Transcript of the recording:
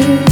you.